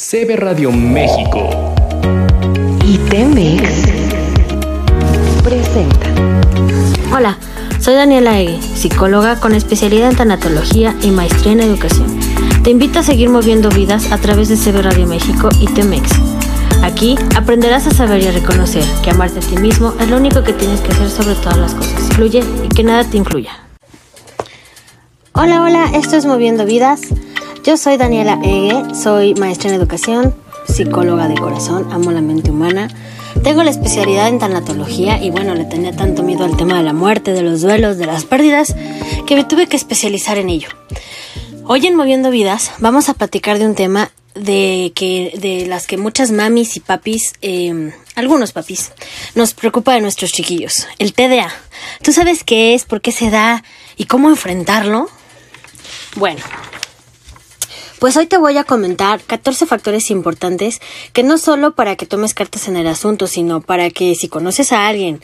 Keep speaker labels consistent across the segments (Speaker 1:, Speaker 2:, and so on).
Speaker 1: CB Radio México
Speaker 2: y Temex presenta.
Speaker 3: Hola, soy Daniela Egue, psicóloga con especialidad en tanatología y maestría en educación. Te invito a seguir moviendo vidas a través de CB Radio México y Temex. Aquí aprenderás a saber y a reconocer que amarte a ti mismo es lo único que tienes que hacer sobre todas las cosas. Fluye y que nada te influya. Hola, hola, esto es Moviendo Vidas. Yo soy Daniela Egue, soy maestra en educación, psicóloga de corazón, amo la mente humana. Tengo la especialidad en tanatología y bueno, le tenía tanto miedo al tema de la muerte, de los duelos, de las pérdidas, que me tuve que especializar en ello. Hoy en Moviendo Vidas vamos a platicar de un tema de que de las que muchas mamis y papis, eh, algunos papis, nos preocupa de nuestros chiquillos, el TDA. ¿Tú sabes qué es, por qué se da y cómo enfrentarlo? Bueno, pues hoy te voy a comentar 14 factores importantes que no solo para que tomes cartas en el asunto, sino para que si conoces a alguien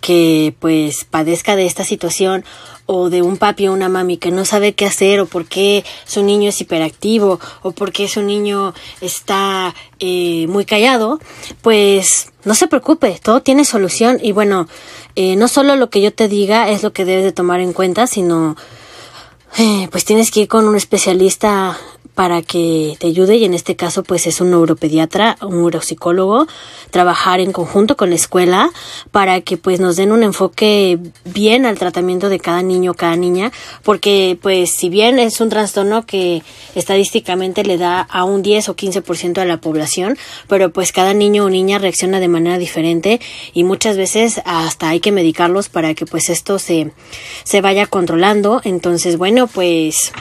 Speaker 3: que pues padezca de esta situación o de un papi o una mami que no sabe qué hacer o por qué su niño es hiperactivo o por qué su niño está eh, muy callado, pues no se preocupe, todo tiene solución. Y bueno, eh, no solo lo que yo te diga es lo que debes de tomar en cuenta, sino eh, pues tienes que ir con un especialista para que te ayude y en este caso pues es un neuropediatra, un neuropsicólogo, trabajar en conjunto con la escuela para que pues nos den un enfoque bien al tratamiento de cada niño, cada niña, porque pues si bien es un trastorno que estadísticamente le da a un 10 o 15% de la población, pero pues cada niño o niña reacciona de manera diferente y muchas veces hasta hay que medicarlos para que pues esto se, se vaya controlando. Entonces, bueno, pues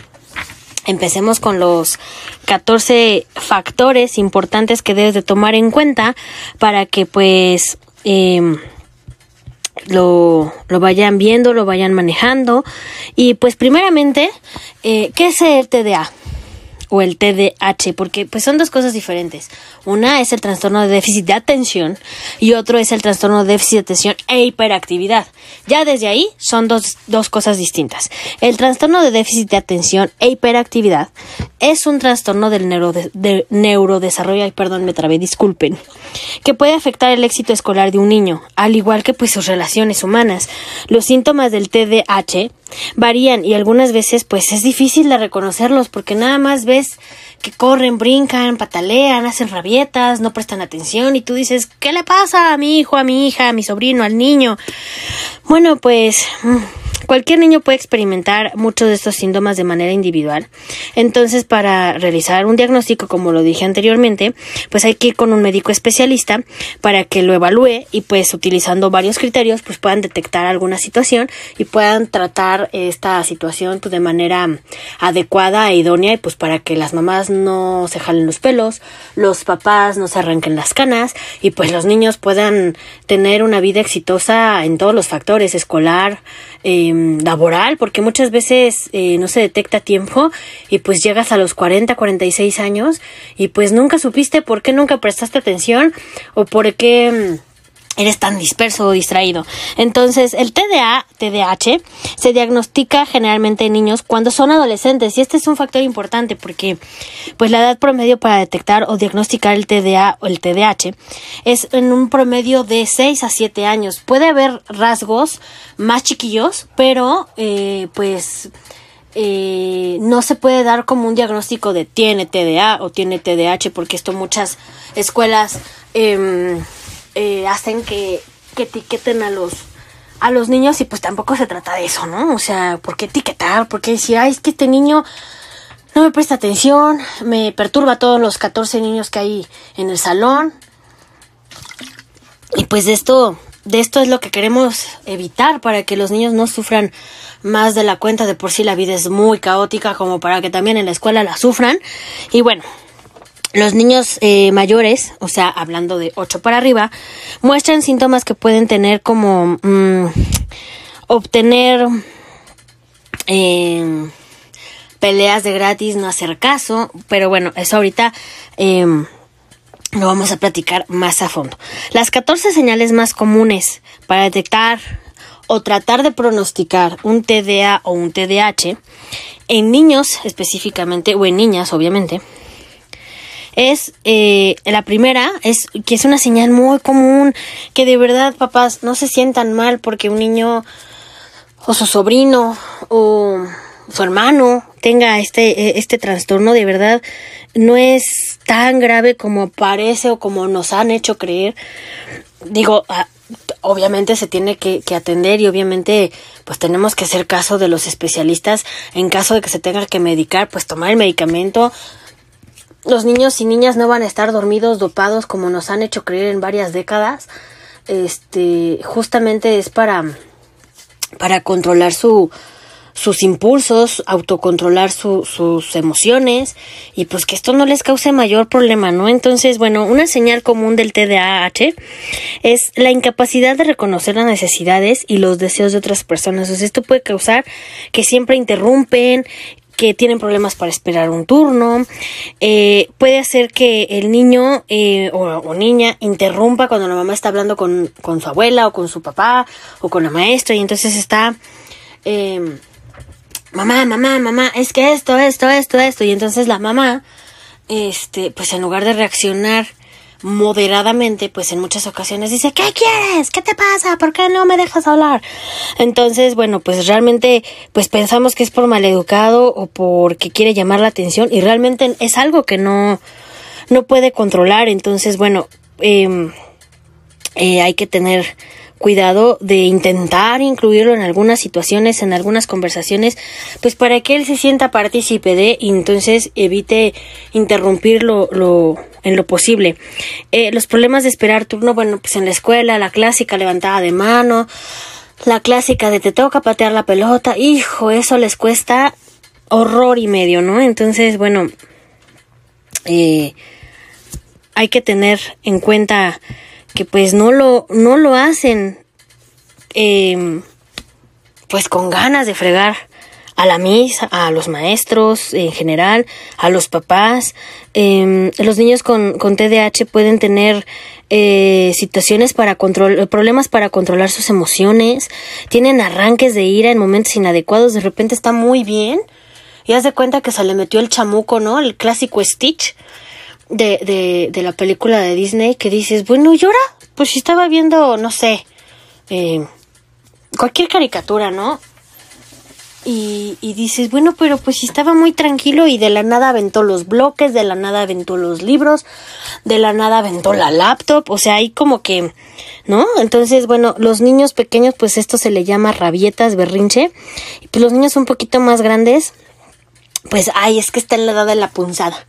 Speaker 3: Empecemos con los 14 factores importantes que debes de tomar en cuenta para que pues eh, lo, lo, vayan viendo, lo vayan manejando. Y pues primeramente, eh, ¿qué es el TDA? O el TDAH, porque pues son dos cosas diferentes. Una es el trastorno de déficit de atención y otro es el trastorno de déficit de atención e hiperactividad. Ya desde ahí son dos, dos cosas distintas. El trastorno de déficit de atención e hiperactividad es un trastorno del de, neurodesarrollo, ay, perdón, me trabé, disculpen, que puede afectar el éxito escolar de un niño, al igual que pues sus relaciones humanas. Los síntomas del TDAH varían y algunas veces pues es difícil de reconocerlos porque nada más ves que corren, brincan, patalean, hacen rabietas, no prestan atención y tú dices, ¿qué le pasa a mi hijo, a mi hija, a mi sobrino, al niño? Bueno, pues mm, Cualquier niño puede experimentar muchos de estos síntomas de manera individual. Entonces, para realizar un diagnóstico, como lo dije anteriormente, pues hay que ir con un médico especialista para que lo evalúe y pues utilizando varios criterios, pues puedan detectar alguna situación y puedan tratar esta situación pues, de manera adecuada e idónea y pues para que las mamás no se jalen los pelos, los papás no se arranquen las canas y pues los niños puedan tener una vida exitosa en todos los factores, escolar, eh, laboral, porque muchas veces eh, no se detecta tiempo y pues llegas a los 40, 46 años y pues nunca supiste por qué nunca prestaste atención o por qué mm, eres tan disperso o distraído. Entonces, el TDA, TDAH, se diagnostica generalmente en niños cuando son adolescentes y este es un factor importante porque pues la edad promedio para detectar o diagnosticar el TDA o el TDAH es en un promedio de 6 a 7 años. Puede haber rasgos más chiquillos, pero eh, pues eh, no se puede dar como un diagnóstico de tiene TDA o tiene TDAH porque esto muchas escuelas eh, eh, hacen que, que etiqueten a los a los niños y pues tampoco se trata de eso, ¿no? O sea, ¿por qué etiquetar? ¿Por qué decir, ay, es que este niño no me presta atención, me perturba a todos los 14 niños que hay en el salón? Y pues de esto, de esto es lo que queremos evitar para que los niños no sufran más de la cuenta. De por sí la vida es muy caótica como para que también en la escuela la sufran. Y bueno, los niños eh, mayores, o sea, hablando de 8 para arriba, muestran síntomas que pueden tener como mm, obtener eh, peleas de gratis, no hacer caso, pero bueno, eso ahorita eh, lo vamos a platicar más a fondo. Las 14 señales más comunes para detectar o tratar de pronosticar un TDA o un TDAH en niños específicamente o en niñas obviamente es eh, la primera, es que es una señal muy común, que de verdad papás no se sientan mal porque un niño o su sobrino o su hermano tenga este, este trastorno, de verdad no es tan grave como parece o como nos han hecho creer. Digo, obviamente se tiene que, que, atender y obviamente pues tenemos que hacer caso de los especialistas en caso de que se tenga que medicar, pues tomar el medicamento. Los niños y niñas no van a estar dormidos, dopados como nos han hecho creer en varias décadas. Este, justamente es para para controlar su, sus impulsos, autocontrolar sus emociones y pues que esto no les cause mayor problema, ¿no? Entonces, bueno, una señal común del TDAH es la incapacidad de reconocer las necesidades y los deseos de otras personas. O sea, esto puede causar que siempre interrumpen, que tienen problemas para esperar un turno, eh, puede hacer que el niño eh, o, niña interrumpa cuando la mamá está hablando con, con, su abuela o con su papá o con la maestra y entonces está... Eh, mamá, mamá, mamá, es que esto, esto, esto, esto. Y entonces la mamá, este, pues en lugar de reaccionar moderadamente, pues en muchas ocasiones dice, ¿qué quieres? ¿Qué te pasa? ¿Por qué no me dejas hablar? Entonces, bueno, pues realmente, pues pensamos que es por maleducado o porque quiere llamar la atención y realmente es algo que no, no puede controlar. Entonces, bueno, eh, eh, hay que tener cuidado de intentar incluirlo en algunas situaciones, en algunas conversaciones, pues para que él se sienta partícipe de y entonces evite interrumpirlo lo, en lo posible. Eh, los problemas de esperar turno, bueno, pues en la escuela, la clásica levantada de mano, la clásica de te toca patear la pelota, hijo, eso les cuesta horror y medio, ¿no? Entonces, bueno, eh, hay que tener en cuenta que pues no lo, no lo hacen eh, pues con ganas de fregar a la misa, a los maestros en general, a los papás. Eh, los niños con, con TDAH pueden tener eh, situaciones para control, problemas para controlar sus emociones, tienen arranques de ira en momentos inadecuados, de repente está muy bien y haz de cuenta que se le metió el chamuco, ¿no? El clásico Stitch de, de, de la película de Disney que dices, bueno, ¿y ahora? Pues si estaba viendo, no sé, eh, cualquier caricatura, ¿no? Y, y, dices, bueno, pero pues si estaba muy tranquilo y de la nada aventó los bloques, de la nada aventó los libros, de la nada aventó la laptop, o sea, ahí como que, ¿no? Entonces, bueno, los niños pequeños, pues esto se le llama rabietas, berrinche, y pues los niños un poquito más grandes, pues, ay, es que está en la edad de la punzada.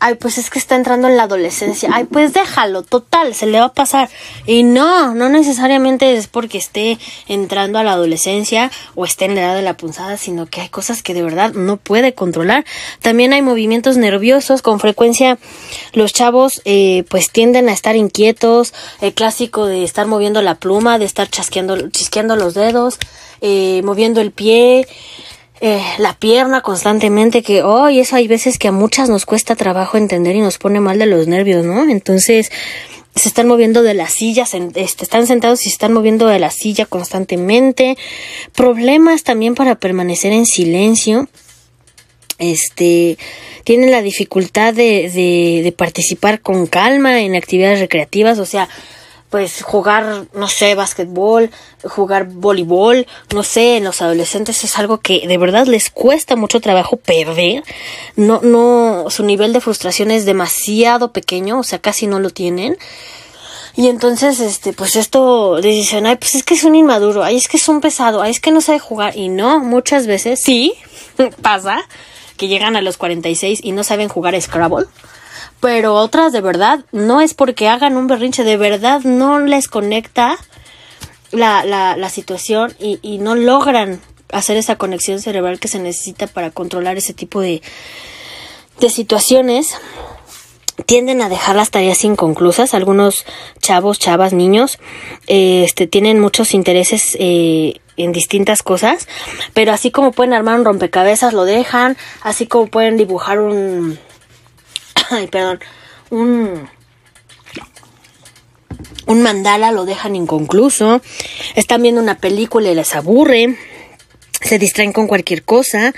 Speaker 3: Ay, pues es que está entrando en la adolescencia, ay, pues déjalo, total, se le va a pasar. Y no, no necesariamente es porque esté entrando a la adolescencia o esté en la edad de la punzada, sino que hay cosas que de verdad no puede controlar. También hay movimientos nerviosos, con frecuencia los chavos eh, pues tienden a estar inquietos, el clásico de estar moviendo la pluma, de estar chasqueando, chisqueando los dedos, eh, moviendo el pie, eh, la pierna constantemente, que hoy eso hay veces que a muchas nos cuesta trabajo entender y nos pone mal de los nervios, ¿no? Entonces se están moviendo de la silla, este, están sentados y se están moviendo de la silla constantemente, problemas también para permanecer en silencio, este, tienen la dificultad de, de, de participar con calma en actividades recreativas, o sea, pues jugar, no sé, básquetbol, jugar voleibol, no sé, en los adolescentes es algo que de verdad les cuesta mucho trabajo perder. No, no, su nivel de frustración es demasiado pequeño, o sea, casi no lo tienen. Y entonces, este, pues esto dicen, ay, pues es que es un inmaduro, ay, es que es un pesado, ay, es que no sabe jugar. Y no, muchas veces sí pasa que llegan a los 46 y no saben jugar Scrabble pero otras de verdad no es porque hagan un berrinche, de verdad no les conecta la, la, la situación y, no logran hacer esa conexión cerebral que se necesita para controlar ese tipo de, de situaciones tienden a dejar las tareas inconclusas. Algunos chavos, chavas, niños, este, tienen muchos intereses eh, en distintas cosas, pero así como pueden armar un rompecabezas, lo dejan, así como pueden dibujar un, ay, perdón, un, un mandala lo dejan inconcluso, están viendo una película y les aburre, se distraen con cualquier cosa,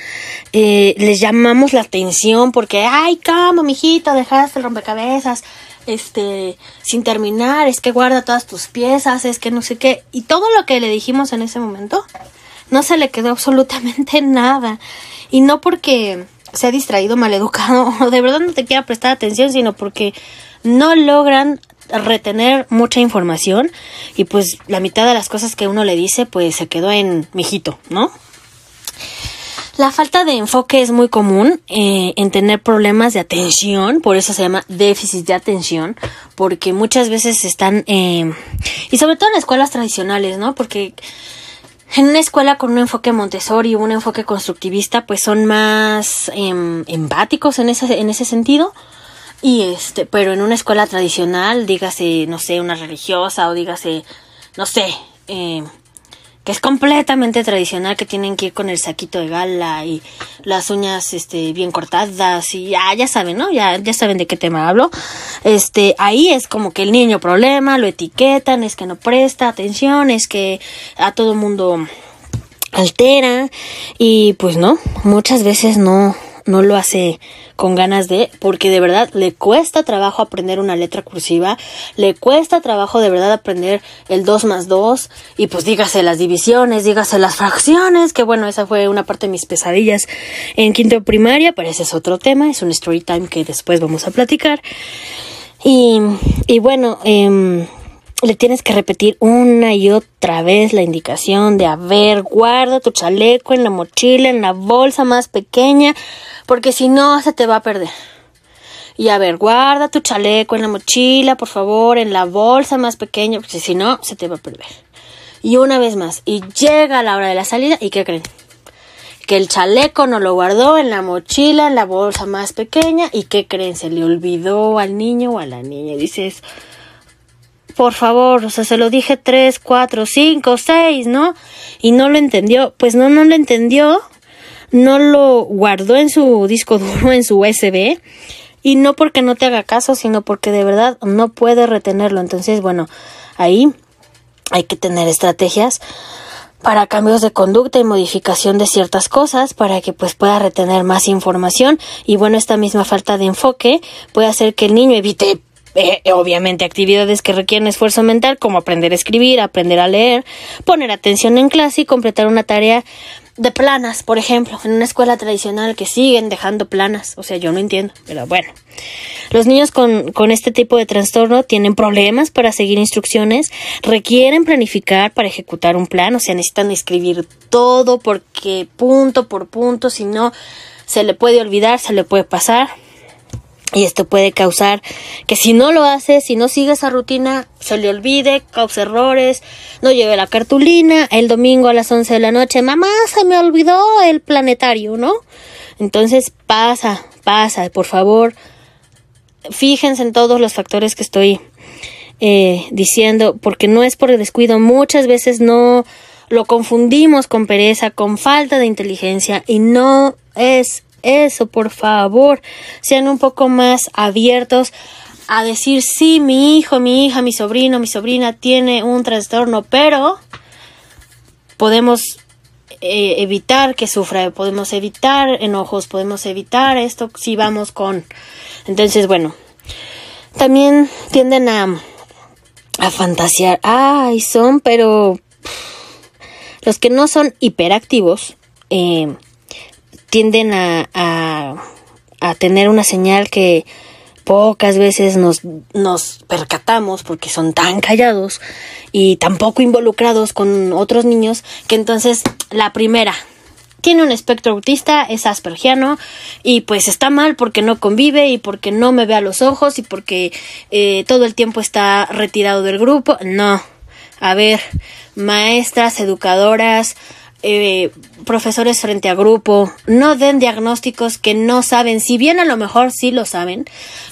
Speaker 3: eh, les llamamos la atención porque, ay, ¿cómo, mijito? Dejaste el rompecabezas, este, sin terminar, es que guarda todas tus piezas, es que no sé qué. Y todo lo que le dijimos en ese momento, no se le quedó absolutamente nada. Y no porque se ha distraído, maleducado, o de verdad no te quiera prestar atención, sino porque no logran retener mucha información y pues la mitad de las cosas que uno le dice pues se quedó en mijito, ¿no? La falta de enfoque es muy común eh, en tener problemas de atención, por eso se llama déficit de atención, porque muchas veces están, eh, y sobre todo en escuelas tradicionales, ¿no? Porque en una escuela con un enfoque Montessori un enfoque constructivista, pues son más em, empáticos en ese, en ese sentido. Y este, pero en una escuela tradicional, dígase, no sé, una religiosa o dígase, no sé, eh, que es completamente tradicional, que tienen que ir con el saquito de gala y las uñas este bien cortadas y ya, ya saben, ¿no? Ya, ya saben de qué tema hablo. Este, ahí es como que el niño problema, lo etiquetan, es que no presta atención, es que a todo mundo altera y pues no, muchas veces no no lo hace con ganas de, porque de verdad le cuesta trabajo aprender una letra cursiva, le cuesta trabajo de verdad aprender el 2 más 2, y pues dígase las divisiones, dígase las fracciones, que bueno, esa fue una parte de mis pesadillas en quinto primaria, pero ese es otro tema, es un story time que después vamos a platicar. Y, y bueno, eh, le tienes que repetir una y otra vez la indicación de, a ver, guarda tu chaleco en la mochila, en la bolsa más pequeña, porque si no se te va a perder. Y a ver, guarda tu chaleco en la mochila, por favor, en la bolsa más pequeña, porque si no se te va a perder. Y una vez más, y llega la hora de la salida, ¿y qué creen? Que el chaleco no lo guardó en la mochila, en la bolsa más pequeña, ¿y qué creen? Se le olvidó al niño o a la niña. Dices, por favor, o sea, se lo dije tres, cuatro, cinco, seis, ¿no? Y no lo entendió. Pues no, no lo entendió. No lo guardó en su disco duro, en su USB. Y no porque no te haga caso, sino porque de verdad no puede retenerlo. Entonces, bueno, ahí hay que tener estrategias para cambios de conducta y modificación de ciertas cosas para que pues pueda retener más información y bueno esta misma falta de enfoque puede hacer que el niño evite eh, obviamente actividades que requieren esfuerzo mental como aprender a escribir, aprender a leer, poner atención en clase y completar una tarea de planas, por ejemplo, en una escuela tradicional que siguen dejando planas. O sea, yo no entiendo, pero bueno. Los niños con, con este tipo de trastorno tienen problemas para seguir instrucciones, requieren planificar para ejecutar un plan, o sea, necesitan escribir todo porque punto por punto, si no, se le puede olvidar, se le puede pasar. Y esto puede causar que si no lo hace, si no sigue esa rutina, se le olvide, cause errores, no lleve la cartulina, el domingo a las 11 de la noche, mamá, se me olvidó el planetario, ¿no? Entonces pasa, pasa, por favor, fíjense en todos los factores que estoy eh, diciendo, porque no es por descuido, muchas veces no lo confundimos con pereza, con falta de inteligencia y no es eso, por favor, sean un poco más abiertos a decir, sí, mi hijo, mi hija, mi sobrino, mi sobrina tiene un trastorno, pero podemos eh, evitar que sufra, podemos evitar enojos, podemos evitar esto si vamos con... Entonces, bueno, también tienden a, a fantasear, ay, son, pero los que no son hiperactivos, eh, tienden a, a, tener una señal que pocas veces nos, nos percatamos porque son tan callados y tan poco involucrados con otros niños que entonces la primera tiene un espectro autista, es aspergiano y pues está mal porque no convive y porque no me ve a los ojos y porque eh, todo el tiempo está retirado del grupo. No, a ver, maestras, educadoras, eh, profesores frente a grupo, no den diagnósticos que no saben, si bien a lo mejor sí lo saben,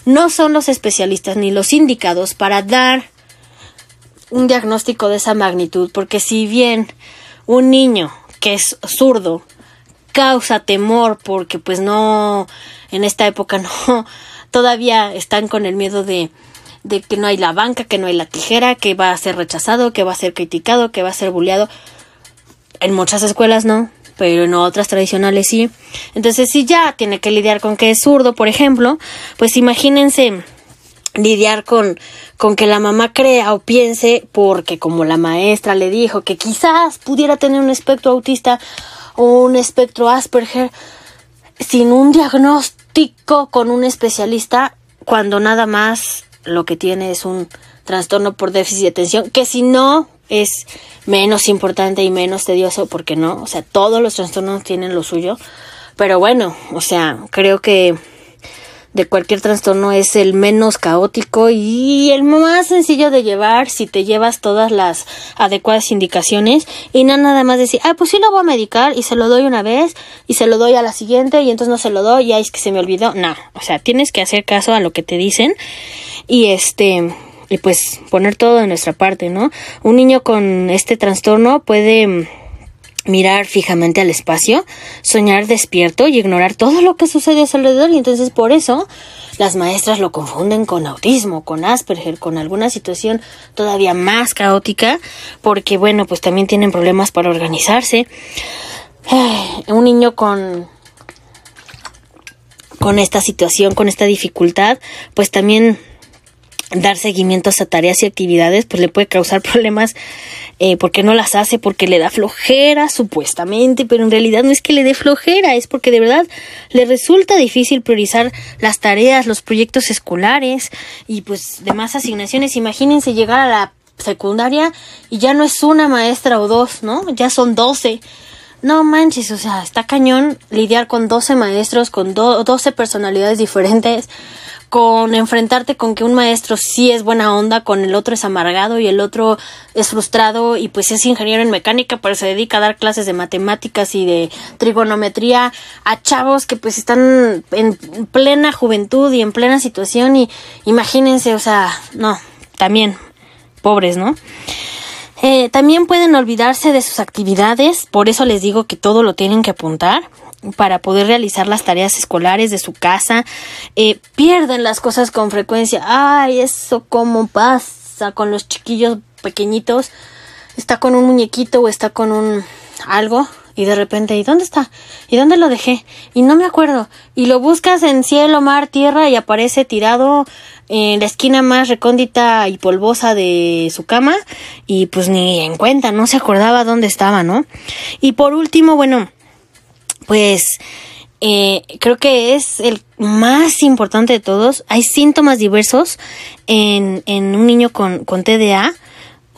Speaker 3: no son los especialistas ni los indicados para dar un diagnóstico de esa magnitud, porque si bien un niño que es zurdo causa temor porque pues no en esta época no todavía están con el miedo de de que no hay la banca, que no hay la tijera, que va a ser rechazado, que va a ser criticado, que va a ser bulleado en muchas escuelas no, pero en otras tradicionales sí. Entonces, si ya tiene que lidiar con que es zurdo, por ejemplo, pues imagínense lidiar con, con que la mamá crea o piense, porque como la maestra le dijo que quizás pudiera tener un espectro autista o un espectro Asperger, sin un diagnóstico con un especialista, cuando nada más lo que tiene es un trastorno por déficit de atención, que si no es menos importante y menos tedioso, porque no, o sea, todos los trastornos tienen lo suyo, pero bueno, o sea, creo que de cualquier trastorno es el menos caótico y el más sencillo de llevar si te llevas todas las adecuadas indicaciones y no nada más decir, ah, pues sí lo voy a medicar y se lo doy una vez y se lo doy a la siguiente y entonces no se lo doy y ahí es que se me olvidó. No, o sea, tienes que hacer caso a lo que te dicen y este y pues poner todo de nuestra parte, ¿no? Un niño con este trastorno puede mirar fijamente al espacio, soñar despierto y ignorar todo lo que sucede a su alrededor. Y entonces por eso las maestras lo confunden con autismo, con Asperger, con alguna situación todavía más caótica, porque bueno, pues también tienen problemas para organizarse. Un niño con con esta situación, con esta dificultad, pues también dar seguimientos a tareas y actividades, pues le puede causar problemas eh, porque no las hace, porque le da flojera, supuestamente, pero en realidad no es que le dé flojera, es porque de verdad le resulta difícil priorizar las tareas, los proyectos escolares y pues demás asignaciones. Imagínense llegar a la secundaria y ya no es una maestra o dos, ¿no? Ya son doce. No manches, o sea, está cañón lidiar con doce maestros, con doce personalidades diferentes con enfrentarte con que un maestro sí es buena onda, con el otro es amargado y el otro es frustrado y pues es ingeniero en mecánica, pero se dedica a dar clases de matemáticas y de trigonometría a chavos que pues están en plena juventud y en plena situación y imagínense, o sea, no, también pobres, ¿no? Eh, también pueden olvidarse de sus actividades, por eso les digo que todo lo tienen que apuntar para poder realizar las tareas escolares de su casa. Eh, pierden las cosas con frecuencia. Ay, eso cómo pasa con los chiquillos pequeñitos. Está con un muñequito o está con un algo y de repente, ¿y dónde está? ¿Y dónde lo dejé? Y no me acuerdo. Y lo buscas en cielo, mar, tierra y aparece tirado en la esquina más recóndita y polvosa de su cama y pues ni en cuenta, no se acordaba dónde estaba, ¿no? Y por último, bueno, pues eh, creo que es el más importante de todos. Hay síntomas diversos en, en un niño con, con TDA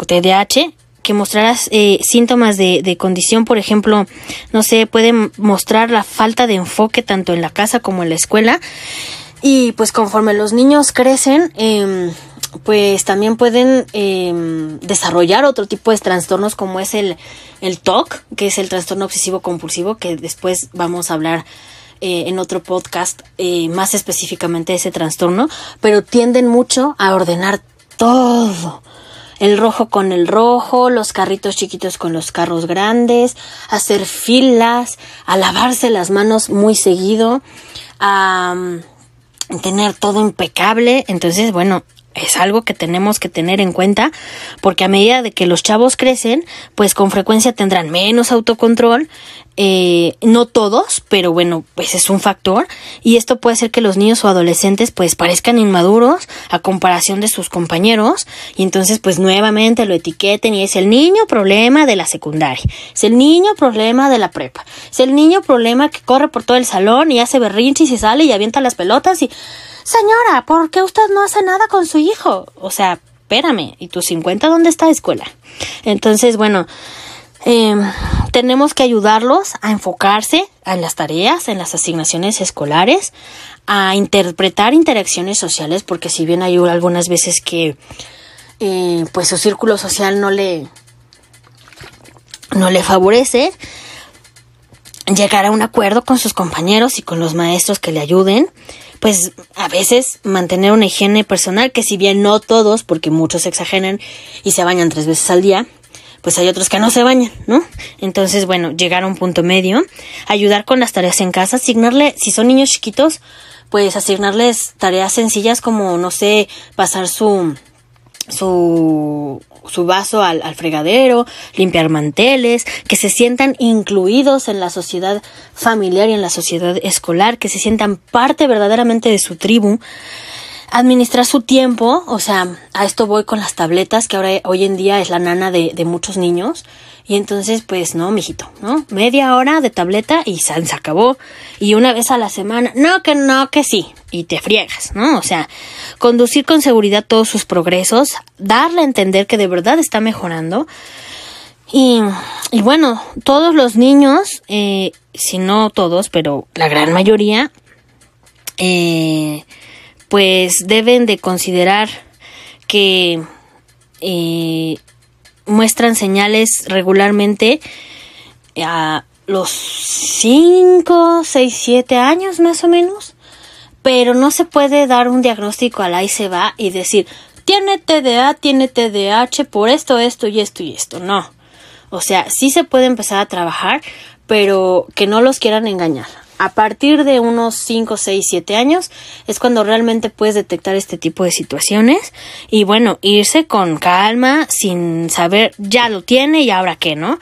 Speaker 3: TDAH que mostrarás eh, síntomas de, de, condición, por ejemplo, no sé, puede mostrar la falta de enfoque tanto en la casa como en la escuela. Y pues conforme los niños crecen, eh, pues también pueden eh, desarrollar otro tipo de trastornos como es el, el TOC, que es el trastorno obsesivo compulsivo, que después vamos a hablar eh, en otro podcast eh, más específicamente de ese trastorno, pero tienden mucho a ordenar todo. El rojo con el rojo, los carritos chiquitos con los carros grandes, hacer filas, a lavarse las manos muy seguido, a tener todo impecable. Entonces, bueno, es algo que tenemos que tener en cuenta porque a medida de que los chavos crecen, pues con frecuencia tendrán menos autocontrol, eh, no todos, pero bueno, pues es un factor y esto puede hacer que los niños o adolescentes pues parezcan inmaduros a comparación de sus compañeros y entonces pues nuevamente lo etiqueten y es el niño problema de la secundaria, es el niño problema de la prepa, es el niño problema que corre por todo el salón y hace berrinche y se sale y avienta las pelotas y Señora, ¿por qué usted no hace nada con su hijo? O sea, espérame, ¿y tu 50 dónde está escuela? Entonces, bueno, em, tenemos que ayudarlos a enfocarse en las tareas, en las asignaciones escolares, a interpretar interacciones sociales, porque si bien hay algunas veces que eh, pues su círculo social no le no le favorece, llegar a un acuerdo con sus compañeros y con los maestros que le ayuden pues a veces mantener una higiene personal, que si bien no todos, porque muchos exageran y se bañan tres veces al día, pues hay otros que no se bañan, ¿no? Entonces, bueno, llegar a un punto medio, ayudar con las tareas en casa, asignarle, si son niños chiquitos, pues asignarles tareas sencillas como, no sé, pasar su su, su vaso al, al, fregadero, limpiar manteles, que se sientan incluidos en la sociedad familiar y en la sociedad escolar, que se sientan parte verdaderamente de su tribu. Administrar su tiempo, o sea, a esto voy con las tabletas, que ahora hoy en día es la nana de, muchos niños. Y entonces, pues no, mijito, ¿no? Media hora de tableta y se acabó. Y una vez a la semana, no, que no, que sí. Y te friegas, ¿no? O sea, conducir con seguridad todos sus progresos, darle a entender que de verdad está mejorando. Y, y bueno, todos los niños, eh, si no todos, pero la gran mayoría, eh, pues deben de considerar que eh, muestran señales regularmente a los 5, 6, 7 años más o menos, pero no se puede dar un diagnóstico al ahí se va y decir, tiene TDA, tiene TDAH por esto, esto y esto y esto. No. O sea, sí se puede empezar a trabajar, pero que no los quieran engañar a partir de unos 5, 6, 7 años es cuando realmente puedes detectar este tipo de situaciones y bueno, irse con calma sin saber ya lo tiene y ahora qué, ¿no?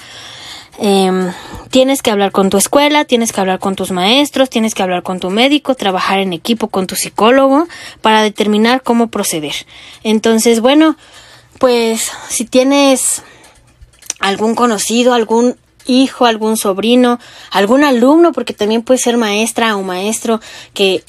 Speaker 3: Eh, tienes que hablar con tu escuela, tienes que hablar con tus maestros, tienes que hablar con tu médico, trabajar en equipo con tu psicólogo para determinar cómo proceder. Entonces, bueno, pues si tienes algún conocido, algún hijo, algún sobrino, algún alumno, porque también puede ser maestra o maestro que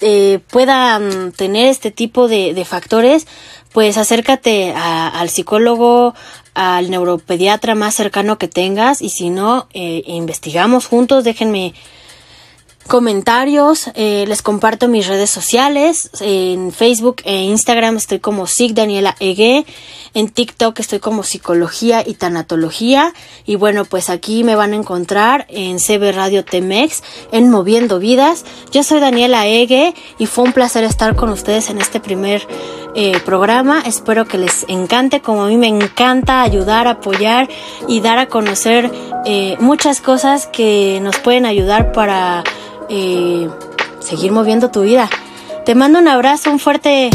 Speaker 3: eh, pueda mm, tener este tipo de, de factores, pues acércate al psicólogo, al neuropediatra más cercano que tengas y si no, eh, investigamos juntos, déjenme comentarios, eh, les comparto mis redes sociales, en Facebook e Instagram estoy como Sig Daniela Egue, en TikTok estoy como Psicología y Tanatología y bueno pues aquí me van a encontrar en CB Radio Temex en Moviendo Vidas. Yo soy Daniela Egue y fue un placer estar con ustedes en este primer eh, programa. Espero que les encante como a mí me encanta ayudar, apoyar y dar a conocer eh, muchas cosas que nos pueden ayudar para eh, seguir moviendo tu vida. Te mando un abrazo, un fuerte,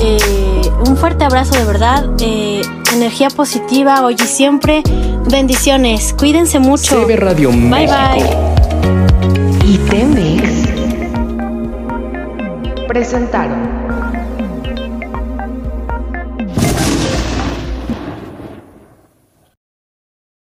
Speaker 3: eh, un fuerte abrazo de verdad, eh, energía positiva hoy y siempre. Bendiciones, cuídense mucho.
Speaker 1: CB Radio
Speaker 3: bye
Speaker 1: México.
Speaker 3: bye.
Speaker 2: y Temex presentaron